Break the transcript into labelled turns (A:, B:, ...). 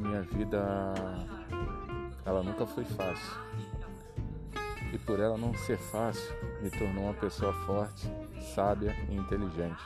A: minha vida ela nunca foi fácil. E por ela não ser fácil, me tornou uma pessoa forte, sábia e inteligente.